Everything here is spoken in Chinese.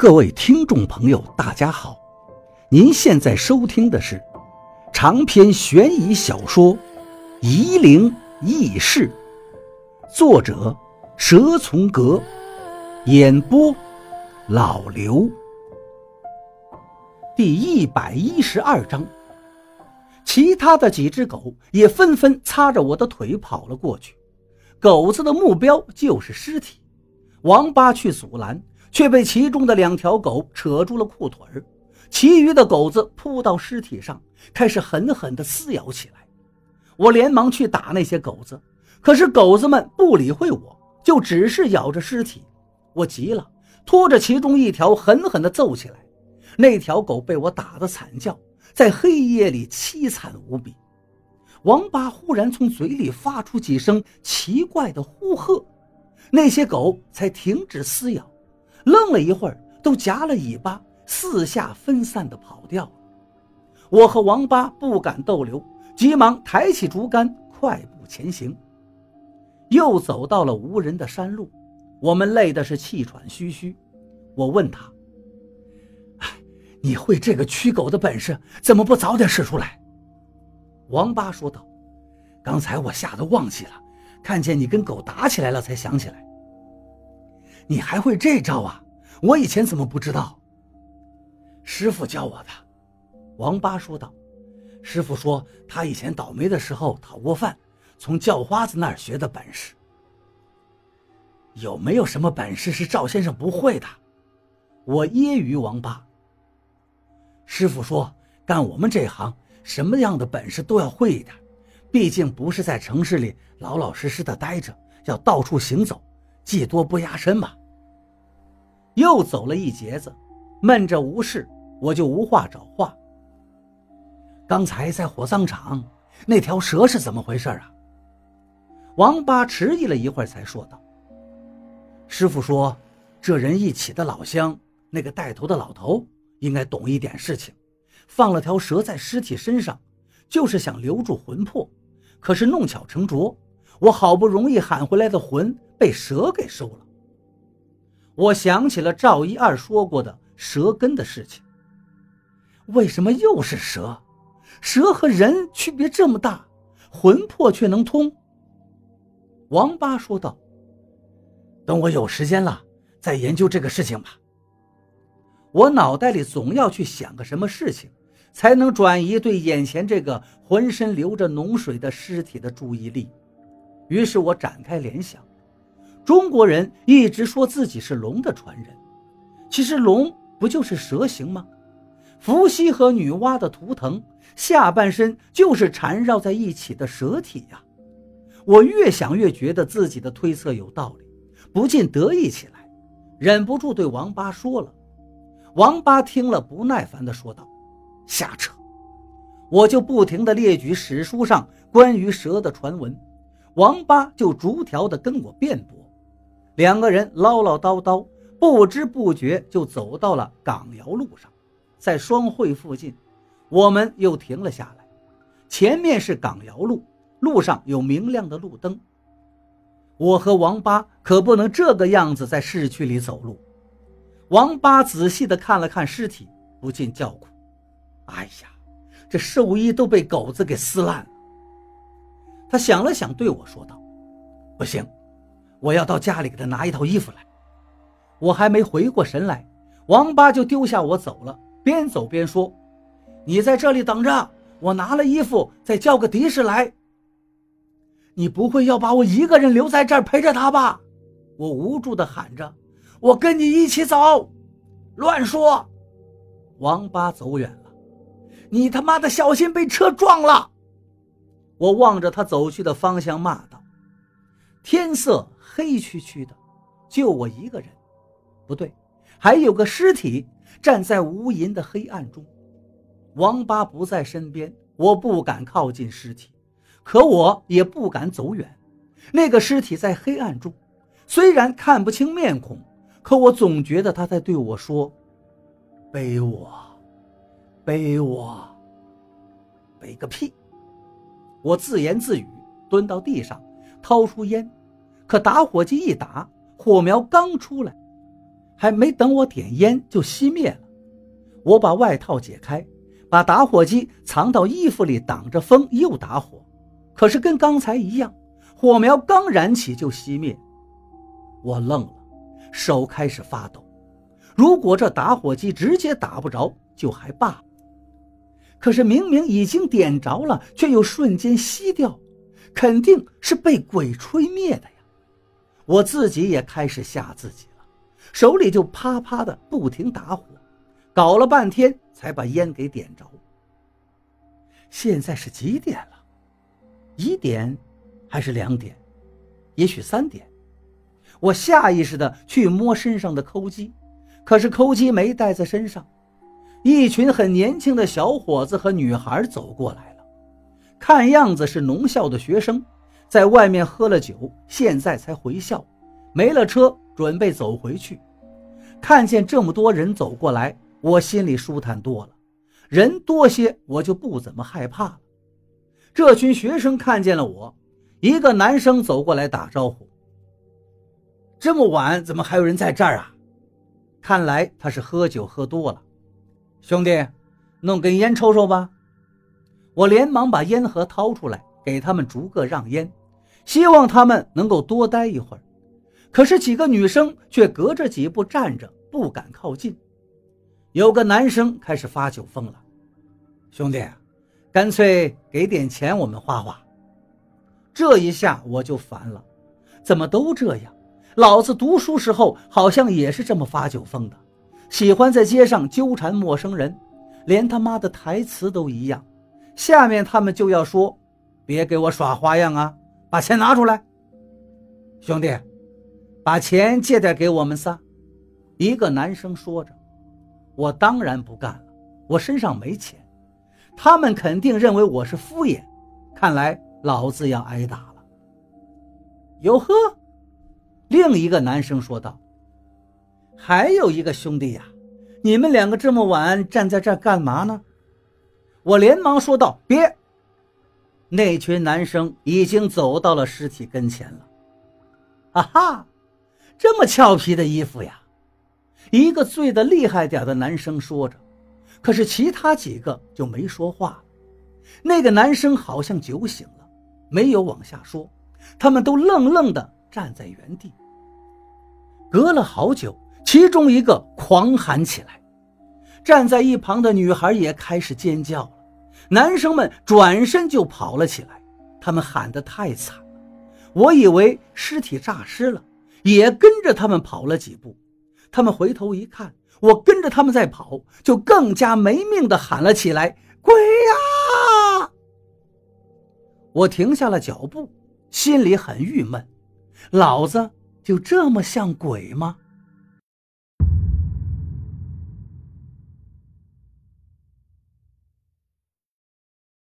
各位听众朋友，大家好！您现在收听的是长篇悬疑小说《夷陵轶事》，作者蛇从阁，演播老刘。第一百一十二章，其他的几只狗也纷纷擦着我的腿跑了过去。狗子的目标就是尸体，王八去阻拦。却被其中的两条狗扯住了裤腿儿，其余的狗子扑到尸体上，开始狠狠地撕咬起来。我连忙去打那些狗子，可是狗子们不理会我，就只是咬着尸体。我急了，拖着其中一条狠狠地揍起来。那条狗被我打得惨叫，在黑夜里凄惨无比。王八忽然从嘴里发出几声奇怪的呼喝，那些狗才停止撕咬。愣了一会儿，都夹了尾巴，四下分散的跑掉了。我和王八不敢逗留，急忙抬起竹竿，快步前行。又走到了无人的山路，我们累的是气喘吁吁。我问他：“哎你会这个驱狗的本事，怎么不早点使出来？”王八说道：“刚才我吓得忘记了，看见你跟狗打起来了，才想起来。”你还会这招啊？我以前怎么不知道？师傅教我的。王八说道：“师傅说他以前倒霉的时候讨过饭，从叫花子那儿学的本事。有没有什么本事是赵先生不会的？”我揶揄王八。师傅说：“干我们这行，什么样的本事都要会一点，毕竟不是在城市里老老实实的待着，要到处行走，技多不压身嘛。”又走了一截子，闷着无事，我就无话找话。刚才在火葬场，那条蛇是怎么回事啊？王八迟疑了一会儿，才说道：“师傅说，这人一起的老乡，那个带头的老头应该懂一点事情，放了条蛇在尸体身上，就是想留住魂魄。可是弄巧成拙，我好不容易喊回来的魂被蛇给收了。”我想起了赵一二说过的蛇根的事情。为什么又是蛇？蛇和人区别这么大，魂魄却能通。王八说道：“等我有时间了，再研究这个事情吧。我脑袋里总要去想个什么事情，才能转移对眼前这个浑身流着脓水的尸体的注意力。于是我展开联想。”中国人一直说自己是龙的传人，其实龙不就是蛇形吗？伏羲和女娲的图腾下半身就是缠绕在一起的蛇体呀！我越想越觉得自己的推测有道理，不禁得意起来，忍不住对王八说了。王八听了，不耐烦地说道：“瞎扯！”我就不停地列举史书上关于蛇的传闻，王八就逐条地跟我辩驳。两个人唠唠叨叨，不知不觉就走到了港窑路上。在双汇附近，我们又停了下来。前面是港窑路，路上有明亮的路灯。我和王八可不能这个样子在市区里走路。王八仔细地看了看尸体，不禁叫苦：“哎呀，这寿衣都被狗子给撕烂了。”他想了想，对我说道：“不行。”我要到家里给他拿一套衣服来。我还没回过神来，王八就丢下我走了，边走边说：“你在这里等着，我拿了衣服再叫个的士来。”你不会要把我一个人留在这儿陪着他吧？我无助地喊着：“我跟你一起走。”乱说！王八走远了，你他妈的小心被车撞了！我望着他走去的方向骂道：“天色。”黑黢黢的，就我一个人，不对，还有个尸体站在无垠的黑暗中。王八不在身边，我不敢靠近尸体，可我也不敢走远。那个尸体在黑暗中，虽然看不清面孔，可我总觉得他在对我说：“背我，背我，背个屁！”我自言自语，蹲到地上，掏出烟。可打火机一打，火苗刚出来，还没等我点烟就熄灭了。我把外套解开，把打火机藏到衣服里挡着风，又打火。可是跟刚才一样，火苗刚燃起就熄灭。我愣了，手开始发抖。如果这打火机直接打不着就还罢了，可是明明已经点着了，却又瞬间熄掉，肯定是被鬼吹灭的呀！我自己也开始吓自己了，手里就啪啪的不停打火，搞了半天才把烟给点着。现在是几点了？一点，还是两点？也许三点。我下意识的去摸身上的扣机，可是扣机没带在身上。一群很年轻的小伙子和女孩走过来了，看样子是农校的学生，在外面喝了酒，现在才回校，没了车，准备走回去。看见这么多人走过来，我心里舒坦多了。人多些，我就不怎么害怕了。这群学生看见了我，一个男生走过来打招呼：“这么晚，怎么还有人在这儿啊？”看来他是喝酒喝多了。兄弟，弄根烟抽抽吧。我连忙把烟盒掏出来，给他们逐个让烟，希望他们能够多待一会儿。可是几个女生却隔着几步站着，不敢靠近。有个男生开始发酒疯了：“兄弟。”干脆给点钱，我们花花。这一下我就烦了，怎么都这样？老子读书时候好像也是这么发酒疯的，喜欢在街上纠缠陌生人，连他妈的台词都一样。下面他们就要说：“别给我耍花样啊，把钱拿出来。”兄弟，把钱借点给我们仨。一个男生说着：“我当然不干了，我身上没钱。”他们肯定认为我是敷衍，看来老子要挨打了。哟呵，另一个男生说道：“还有一个兄弟呀，你们两个这么晚站在这儿干嘛呢？”我连忙说道：“别！”那群男生已经走到了尸体跟前了。啊哈，这么俏皮的衣服呀！一个醉得厉害点的男生说着。可是其他几个就没说话。那个男生好像酒醒了，没有往下说。他们都愣愣地站在原地。隔了好久，其中一个狂喊起来，站在一旁的女孩也开始尖叫了。男生们转身就跑了起来。他们喊得太惨了，我以为尸体诈尸了，也跟着他们跑了几步。他们回头一看。我跟着他们在跑，就更加没命的喊了起来：“鬼呀！”我停下了脚步，心里很郁闷。老子就这么像鬼吗？